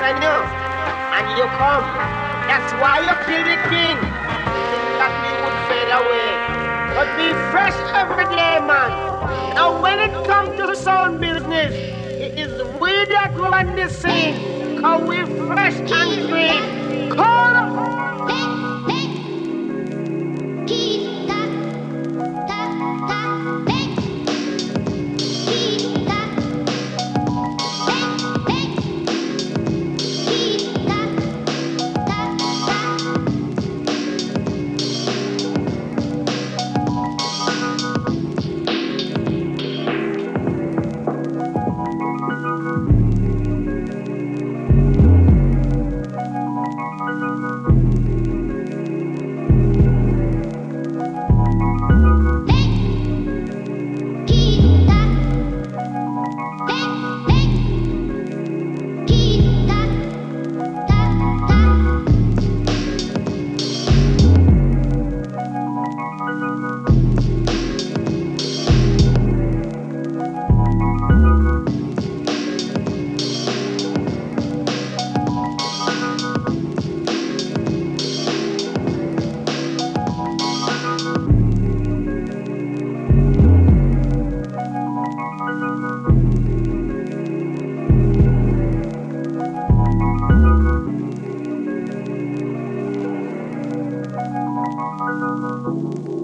And you come. That's why you kill the king. Think that we would fade away. But be fresh every day, man. Now when it comes to the sound business, it is we that run this scene. Cause we fresh and green. Música